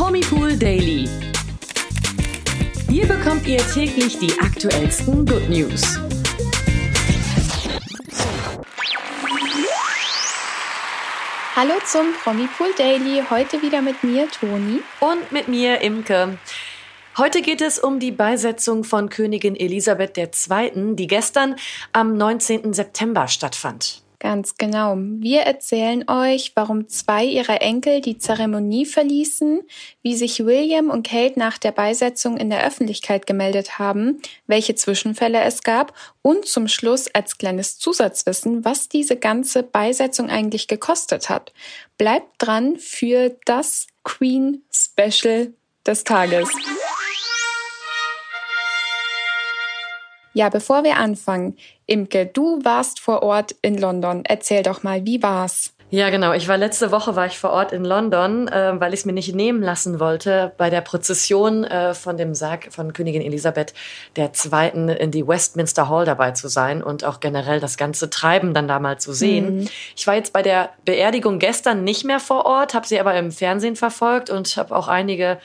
Promipool Daily. Hier bekommt ihr täglich die aktuellsten Good News. Hallo zum Promipool Daily. Heute wieder mit mir, Toni. Und mit mir, Imke. Heute geht es um die Beisetzung von Königin Elisabeth II., die gestern am 19. September stattfand. Ganz genau. Wir erzählen euch, warum zwei ihrer Enkel die Zeremonie verließen, wie sich William und Kate nach der Beisetzung in der Öffentlichkeit gemeldet haben, welche Zwischenfälle es gab und zum Schluss als kleines Zusatzwissen, was diese ganze Beisetzung eigentlich gekostet hat. Bleibt dran für das Queen Special des Tages. Ja, bevor wir anfangen, Imke, du warst vor Ort in London. Erzähl doch mal, wie war's? Ja, genau. Ich war letzte Woche war ich vor Ort in London, äh, weil ich es mir nicht nehmen lassen wollte, bei der Prozession äh, von dem Sarg von Königin Elisabeth II. in die Westminster Hall dabei zu sein und auch generell das ganze Treiben dann da mal zu sehen. Mhm. Ich war jetzt bei der Beerdigung gestern nicht mehr vor Ort, habe sie aber im Fernsehen verfolgt und habe auch einige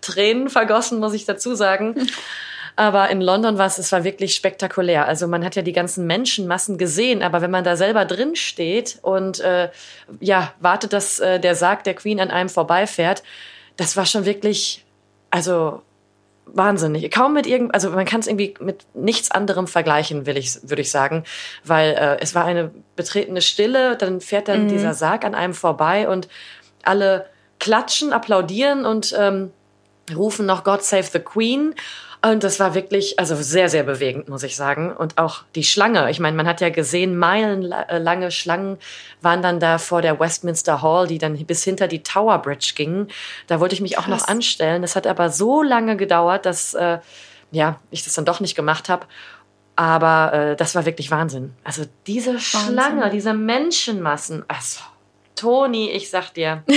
Tränen vergossen, muss ich dazu sagen. Aber in London war es, es war wirklich spektakulär. Also man hat ja die ganzen Menschenmassen gesehen, aber wenn man da selber drin steht und äh, ja wartet, dass äh, der Sarg der Queen an einem vorbeifährt, das war schon wirklich, also wahnsinnig. Kaum mit irgend, also man kann es irgendwie mit nichts anderem vergleichen, will ich, würde ich sagen, weil äh, es war eine betretene Stille. Dann fährt dann mhm. dieser Sarg an einem vorbei und alle klatschen, applaudieren und ähm, rufen noch God Save the Queen. Und das war wirklich, also sehr, sehr bewegend, muss ich sagen. Und auch die Schlange. Ich meine, man hat ja gesehen, meilenlange Schlangen waren dann da vor der Westminster Hall, die dann bis hinter die Tower Bridge gingen. Da wollte ich mich Krass. auch noch anstellen. Das hat aber so lange gedauert, dass äh, ja, ich das dann doch nicht gemacht habe. Aber äh, das war wirklich Wahnsinn. Also diese Wahnsinn. Schlange, diese Menschenmassen. Also, Toni, ich sag dir.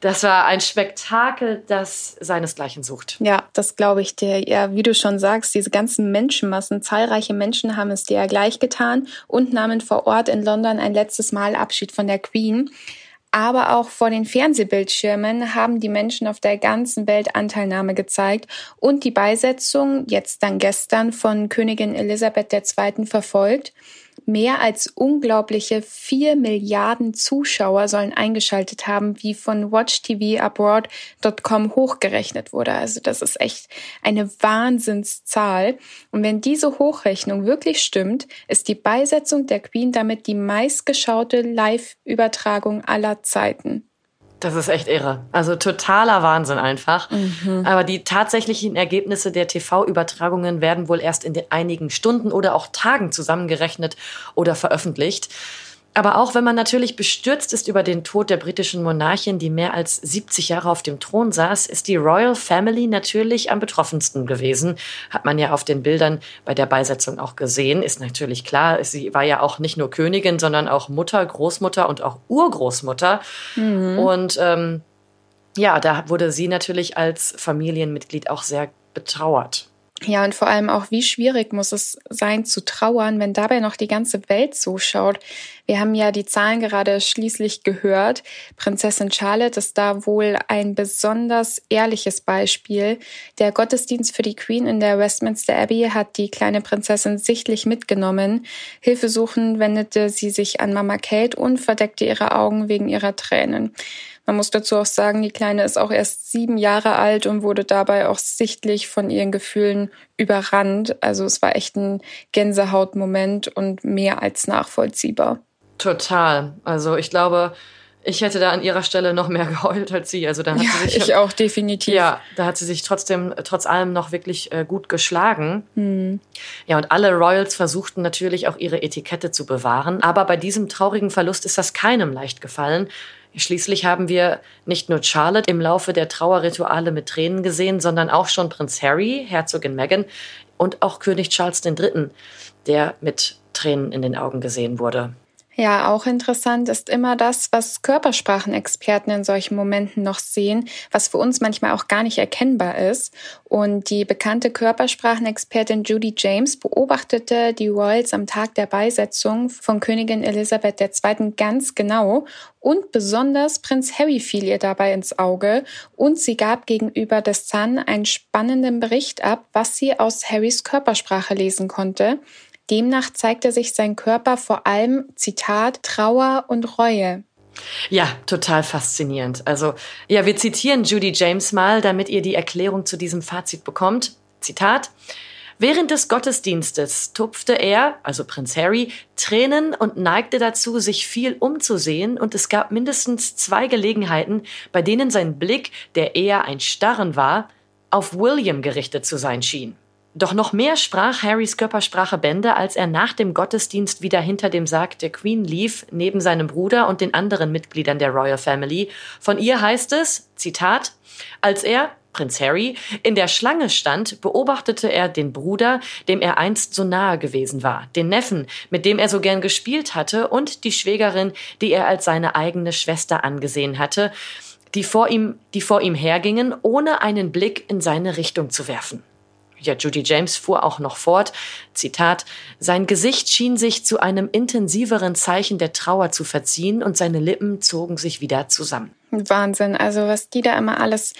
das war ein Spektakel, das seinesgleichen sucht. Ja, das glaube ich dir. Ja, wie du schon sagst, diese ganzen Menschenmassen, zahlreiche Menschen haben es dir ja gleich getan und nahmen vor Ort in London ein letztes Mal Abschied von der Queen. Aber auch vor den Fernsehbildschirmen haben die Menschen auf der ganzen Welt Anteilnahme gezeigt und die Beisetzung, jetzt dann gestern, von Königin Elisabeth II. verfolgt. Mehr als unglaubliche vier Milliarden Zuschauer sollen eingeschaltet haben, wie von WatchTVAbroad.com hochgerechnet wurde. Also das ist echt eine Wahnsinnszahl. Und wenn diese Hochrechnung wirklich stimmt, ist die Beisetzung der Queen damit die meistgeschaute Live-Übertragung aller Zeiten. Das ist echt irre. Also totaler Wahnsinn einfach. Mhm. Aber die tatsächlichen Ergebnisse der TV-Übertragungen werden wohl erst in einigen Stunden oder auch Tagen zusammengerechnet oder veröffentlicht. Aber auch wenn man natürlich bestürzt ist über den Tod der britischen Monarchin, die mehr als 70 Jahre auf dem Thron saß, ist die Royal Family natürlich am betroffensten gewesen. Hat man ja auf den Bildern bei der Beisetzung auch gesehen. Ist natürlich klar, sie war ja auch nicht nur Königin, sondern auch Mutter, Großmutter und auch Urgroßmutter. Mhm. Und ähm, ja, da wurde sie natürlich als Familienmitglied auch sehr betrauert. Ja, und vor allem auch, wie schwierig muss es sein zu trauern, wenn dabei noch die ganze Welt zuschaut. Wir haben ja die Zahlen gerade schließlich gehört. Prinzessin Charlotte ist da wohl ein besonders ehrliches Beispiel. Der Gottesdienst für die Queen in der Westminster Abbey hat die kleine Prinzessin sichtlich mitgenommen. Hilfesuchend wendete sie sich an Mama Kate und verdeckte ihre Augen wegen ihrer Tränen. Man muss dazu auch sagen, die Kleine ist auch erst sieben Jahre alt und wurde dabei auch sichtlich von ihren Gefühlen überrannt. Also es war echt ein Gänsehautmoment und mehr als nachvollziehbar. Total. Also ich glaube, ich hätte da an ihrer Stelle noch mehr geheult als sie. Also da hat ja, sie sich ich auch definitiv. Ja, da hat sie sich trotzdem trotz allem noch wirklich äh, gut geschlagen. Hm. Ja, und alle Royals versuchten natürlich auch ihre Etikette zu bewahren, aber bei diesem traurigen Verlust ist das keinem leicht gefallen. Schließlich haben wir nicht nur Charlotte im Laufe der Trauerrituale mit Tränen gesehen, sondern auch schon Prinz Harry, Herzogin Meghan und auch König Charles III., der mit Tränen in den Augen gesehen wurde. Ja, auch interessant ist immer das, was Körpersprachenexperten in solchen Momenten noch sehen, was für uns manchmal auch gar nicht erkennbar ist. Und die bekannte Körpersprachenexpertin Judy James beobachtete die Royals am Tag der Beisetzung von Königin Elisabeth II. ganz genau und besonders Prinz Harry fiel ihr dabei ins Auge und sie gab gegenüber des Sun einen spannenden Bericht ab, was sie aus Harrys Körpersprache lesen konnte. Demnach zeigte sich sein Körper vor allem, Zitat, Trauer und Reue. Ja, total faszinierend. Also, ja, wir zitieren Judy James mal, damit ihr die Erklärung zu diesem Fazit bekommt. Zitat. Während des Gottesdienstes tupfte er, also Prinz Harry, Tränen und neigte dazu, sich viel umzusehen, und es gab mindestens zwei Gelegenheiten, bei denen sein Blick, der eher ein Starren war, auf William gerichtet zu sein schien. Doch noch mehr sprach Harrys Körpersprache Bände, als er nach dem Gottesdienst wieder hinter dem Sarg der Queen lief, neben seinem Bruder und den anderen Mitgliedern der Royal Family. Von ihr heißt es, Zitat, als er, Prinz Harry, in der Schlange stand, beobachtete er den Bruder, dem er einst so nahe gewesen war, den Neffen, mit dem er so gern gespielt hatte, und die Schwägerin, die er als seine eigene Schwester angesehen hatte, die vor ihm, die vor ihm hergingen, ohne einen Blick in seine Richtung zu werfen. Ja, Judy James fuhr auch noch fort, Zitat, sein Gesicht schien sich zu einem intensiveren Zeichen der Trauer zu verziehen und seine Lippen zogen sich wieder zusammen. Wahnsinn, also was die da immer alles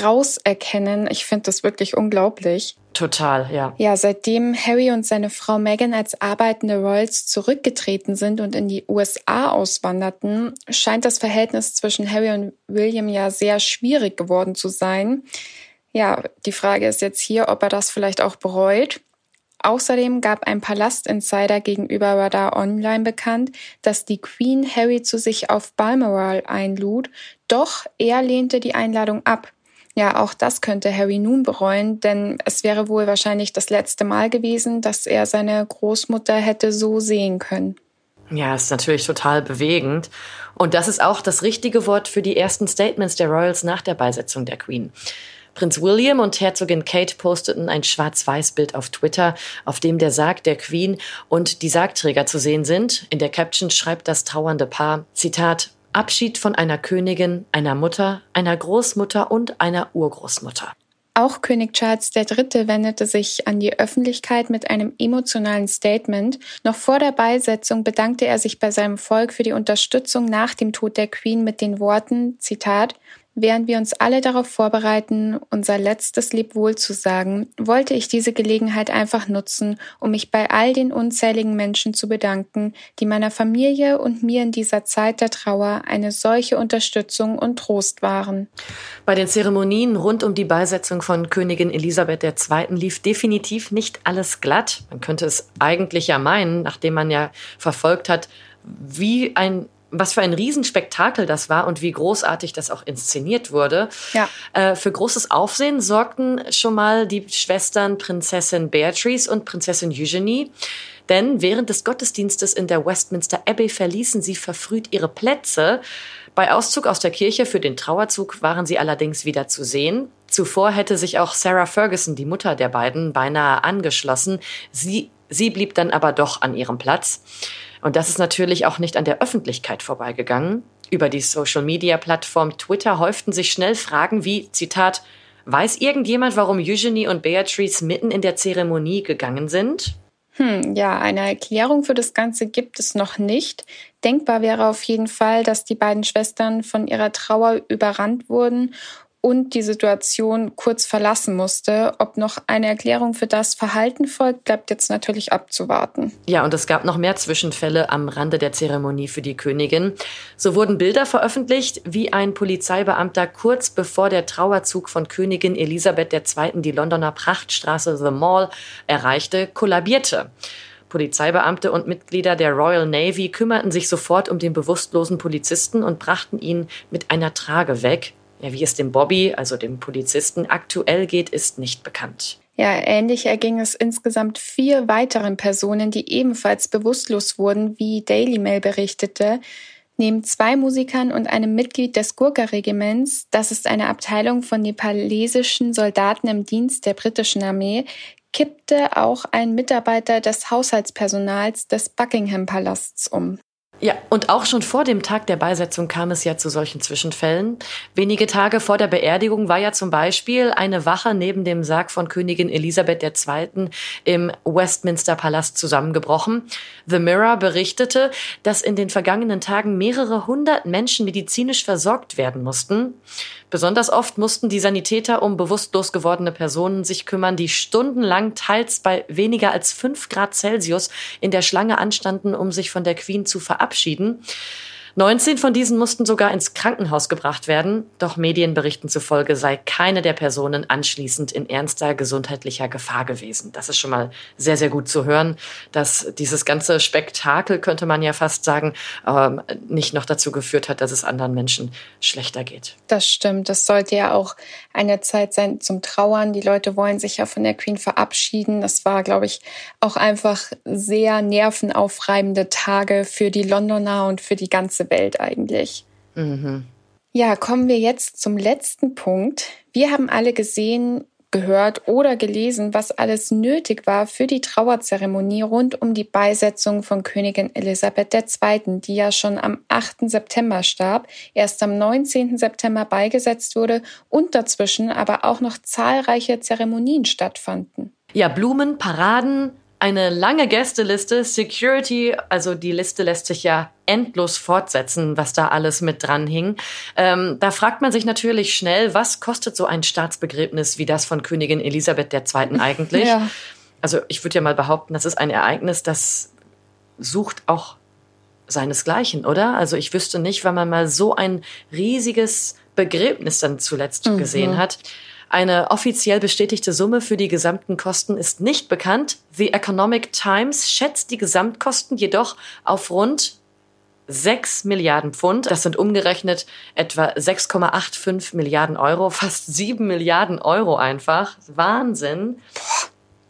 rauserkennen, ich finde das wirklich unglaublich. Total, ja. Ja, seitdem Harry und seine Frau Meghan als arbeitende Royals zurückgetreten sind und in die USA auswanderten, scheint das Verhältnis zwischen Harry und William ja sehr schwierig geworden zu sein. Ja, die Frage ist jetzt hier, ob er das vielleicht auch bereut. Außerdem gab ein Palastinsider gegenüber Radar Online bekannt, dass die Queen Harry zu sich auf Balmoral einlud, doch er lehnte die Einladung ab. Ja, auch das könnte Harry nun bereuen, denn es wäre wohl wahrscheinlich das letzte Mal gewesen, dass er seine Großmutter hätte so sehen können. Ja, ist natürlich total bewegend. Und das ist auch das richtige Wort für die ersten Statements der Royals nach der Beisetzung der Queen. Prinz William und Herzogin Kate posteten ein Schwarz-Weiß-Bild auf Twitter, auf dem der Sarg der Queen und die Sargträger zu sehen sind. In der Caption schreibt das trauernde Paar, Zitat, Abschied von einer Königin, einer Mutter, einer Großmutter und einer Urgroßmutter. Auch König Charles III. wendete sich an die Öffentlichkeit mit einem emotionalen Statement. Noch vor der Beisetzung bedankte er sich bei seinem Volk für die Unterstützung nach dem Tod der Queen mit den Worten, Zitat, Während wir uns alle darauf vorbereiten, unser letztes Lebwohl zu sagen, wollte ich diese Gelegenheit einfach nutzen, um mich bei all den unzähligen Menschen zu bedanken, die meiner Familie und mir in dieser Zeit der Trauer eine solche Unterstützung und Trost waren. Bei den Zeremonien rund um die Beisetzung von Königin Elisabeth II. lief definitiv nicht alles glatt. Man könnte es eigentlich ja meinen, nachdem man ja verfolgt hat, wie ein was für ein Riesenspektakel das war und wie großartig das auch inszeniert wurde. Ja. Äh, für großes Aufsehen sorgten schon mal die Schwestern Prinzessin Beatrice und Prinzessin Eugenie. Denn während des Gottesdienstes in der Westminster Abbey verließen sie verfrüht ihre Plätze. Bei Auszug aus der Kirche für den Trauerzug waren sie allerdings wieder zu sehen. Zuvor hätte sich auch Sarah Ferguson, die Mutter der beiden, beinahe angeschlossen. Sie, sie blieb dann aber doch an ihrem Platz. Und das ist natürlich auch nicht an der Öffentlichkeit vorbeigegangen. Über die Social-Media-Plattform Twitter häuften sich schnell Fragen wie, Zitat, Weiß irgendjemand, warum Eugenie und Beatrice mitten in der Zeremonie gegangen sind? Hm, ja, eine Erklärung für das Ganze gibt es noch nicht. Denkbar wäre auf jeden Fall, dass die beiden Schwestern von ihrer Trauer überrannt wurden und die Situation kurz verlassen musste. Ob noch eine Erklärung für das Verhalten folgt, bleibt jetzt natürlich abzuwarten. Ja, und es gab noch mehr Zwischenfälle am Rande der Zeremonie für die Königin. So wurden Bilder veröffentlicht, wie ein Polizeibeamter kurz bevor der Trauerzug von Königin Elisabeth II. die Londoner Prachtstraße The Mall erreichte, kollabierte. Polizeibeamte und Mitglieder der Royal Navy kümmerten sich sofort um den bewusstlosen Polizisten und brachten ihn mit einer Trage weg. Ja, wie es dem Bobby, also dem Polizisten, aktuell geht, ist nicht bekannt. Ja, ähnlich erging es insgesamt vier weiteren Personen, die ebenfalls bewusstlos wurden, wie Daily Mail berichtete. Neben zwei Musikern und einem Mitglied des Gurkha-Regiments, das ist eine Abteilung von nepalesischen Soldaten im Dienst der britischen Armee, kippte auch ein Mitarbeiter des Haushaltspersonals des Buckingham-Palasts um. Ja, und auch schon vor dem Tag der Beisetzung kam es ja zu solchen Zwischenfällen. Wenige Tage vor der Beerdigung war ja zum Beispiel eine Wache neben dem Sarg von Königin Elisabeth II. im Westminster Palast zusammengebrochen. The Mirror berichtete, dass in den vergangenen Tagen mehrere hundert Menschen medizinisch versorgt werden mussten. Besonders oft mussten die Sanitäter um bewusstlos gewordene Personen sich kümmern, die stundenlang teils bei weniger als fünf Grad Celsius in der Schlange anstanden, um sich von der Queen zu verabschieden verabschieden. 19 von diesen mussten sogar ins Krankenhaus gebracht werden, doch Medienberichten zufolge sei keine der Personen anschließend in ernster gesundheitlicher Gefahr gewesen. Das ist schon mal sehr, sehr gut zu hören, dass dieses ganze Spektakel, könnte man ja fast sagen, ähm, nicht noch dazu geführt hat, dass es anderen Menschen schlechter geht. Das stimmt. Das sollte ja auch eine Zeit sein zum Trauern. Die Leute wollen sich ja von der Queen verabschieden. Das war, glaube ich, auch einfach sehr nervenaufreibende Tage für die Londoner und für die ganze ganze Welt eigentlich. Mhm. Ja, kommen wir jetzt zum letzten Punkt. Wir haben alle gesehen, gehört oder gelesen, was alles nötig war für die Trauerzeremonie rund um die Beisetzung von Königin Elisabeth II., die ja schon am 8. September starb, erst am 19. September beigesetzt wurde und dazwischen aber auch noch zahlreiche Zeremonien stattfanden. Ja, Blumen, Paraden, eine lange Gästeliste, Security, also die Liste lässt sich ja endlos fortsetzen, was da alles mit dran hing. Ähm, da fragt man sich natürlich schnell, was kostet so ein Staatsbegräbnis wie das von Königin Elisabeth II. eigentlich? Ja. Also ich würde ja mal behaupten, das ist ein Ereignis, das sucht auch seinesgleichen, oder? Also ich wüsste nicht, wenn man mal so ein riesiges Begräbnis dann zuletzt mhm. gesehen hat. Eine offiziell bestätigte Summe für die gesamten Kosten ist nicht bekannt. The Economic Times schätzt die Gesamtkosten jedoch auf rund 6 Milliarden Pfund. Das sind umgerechnet etwa 6,85 Milliarden Euro, fast 7 Milliarden Euro einfach. Wahnsinn.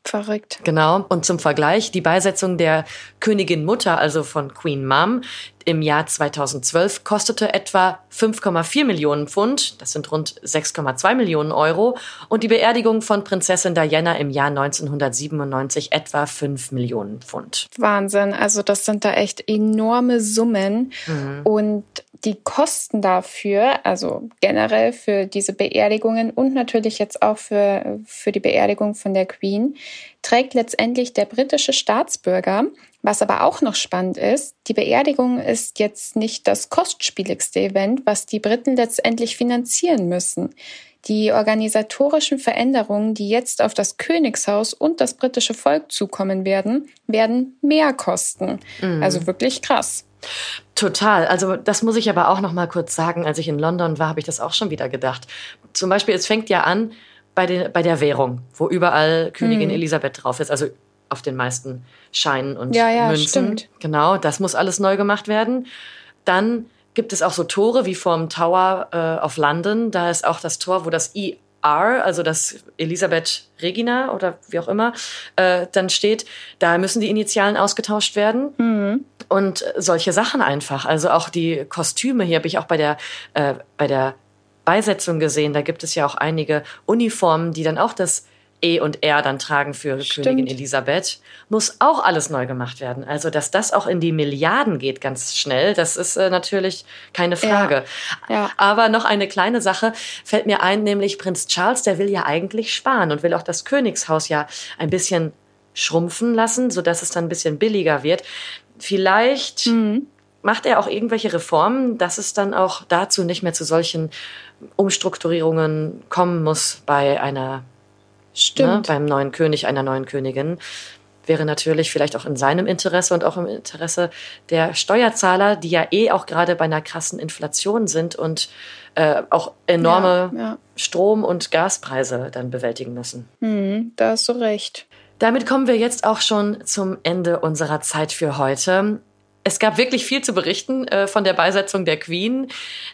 Verrückt. Genau. Und zum Vergleich, die Beisetzung der Königin Mutter, also von Queen Mum, im Jahr 2012 kostete etwa 5,4 Millionen Pfund, das sind rund 6,2 Millionen Euro, und die Beerdigung von Prinzessin Diana im Jahr 1997 etwa 5 Millionen Pfund. Wahnsinn, also das sind da echt enorme Summen mhm. und die Kosten dafür, also generell für diese Beerdigungen und natürlich jetzt auch für, für die Beerdigung von der Queen, trägt letztendlich der britische Staatsbürger. Was aber auch noch spannend ist, die Beerdigung ist jetzt nicht das kostspieligste Event, was die Briten letztendlich finanzieren müssen. Die organisatorischen Veränderungen, die jetzt auf das Königshaus und das britische Volk zukommen werden, werden mehr kosten. Mhm. Also wirklich krass. Total. Also das muss ich aber auch noch mal kurz sagen. Als ich in London war, habe ich das auch schon wieder gedacht. Zum Beispiel, es fängt ja an bei, den, bei der Währung, wo überall Königin mhm. Elisabeth drauf ist. Also auf den meisten Scheinen und ja, ja, Münzen. Stimmt. Genau, das muss alles neu gemacht werden. Dann gibt es auch so Tore wie vorm Tower äh, of London. Da ist auch das Tor, wo das ER, also das Elisabeth Regina oder wie auch immer, äh, dann steht. Da müssen die Initialen ausgetauscht werden. Mhm. Und solche Sachen einfach. Also auch die Kostüme hier habe ich auch bei der, äh, bei der Beisetzung gesehen. Da gibt es ja auch einige Uniformen, die dann auch das E und R dann tragen für Stimmt. Königin Elisabeth, muss auch alles neu gemacht werden. Also, dass das auch in die Milliarden geht ganz schnell, das ist äh, natürlich keine Frage. Ja. Ja. Aber noch eine kleine Sache fällt mir ein, nämlich Prinz Charles, der will ja eigentlich sparen und will auch das Königshaus ja ein bisschen schrumpfen lassen, sodass es dann ein bisschen billiger wird. Vielleicht mhm. macht er auch irgendwelche Reformen, dass es dann auch dazu nicht mehr zu solchen Umstrukturierungen kommen muss bei einer Stimmt. Ne, beim neuen König, einer neuen Königin, wäre natürlich vielleicht auch in seinem Interesse und auch im Interesse der Steuerzahler, die ja eh auch gerade bei einer krassen Inflation sind und äh, auch enorme ja, ja. Strom- und Gaspreise dann bewältigen müssen. Hm, da hast du recht. Damit kommen wir jetzt auch schon zum Ende unserer Zeit für heute. Es gab wirklich viel zu berichten äh, von der Beisetzung der Queen.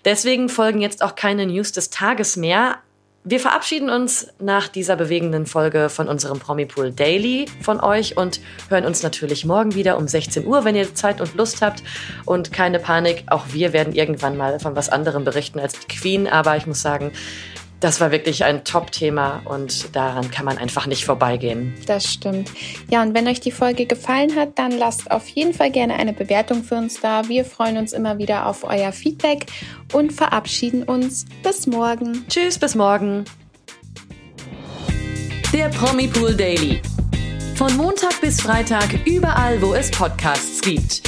Deswegen folgen jetzt auch keine News des Tages mehr. Wir verabschieden uns nach dieser bewegenden Folge von unserem Promipool Daily von euch und hören uns natürlich morgen wieder um 16 Uhr, wenn ihr Zeit und Lust habt. Und keine Panik, auch wir werden irgendwann mal von was anderem berichten als die Queen. Aber ich muss sagen, das war wirklich ein Top-Thema und daran kann man einfach nicht vorbeigehen. Das stimmt. Ja, und wenn euch die Folge gefallen hat, dann lasst auf jeden Fall gerne eine Bewertung für uns da. Wir freuen uns immer wieder auf euer Feedback und verabschieden uns. Bis morgen. Tschüss, bis morgen. Der Promi Pool Daily. Von Montag bis Freitag überall, wo es Podcasts gibt.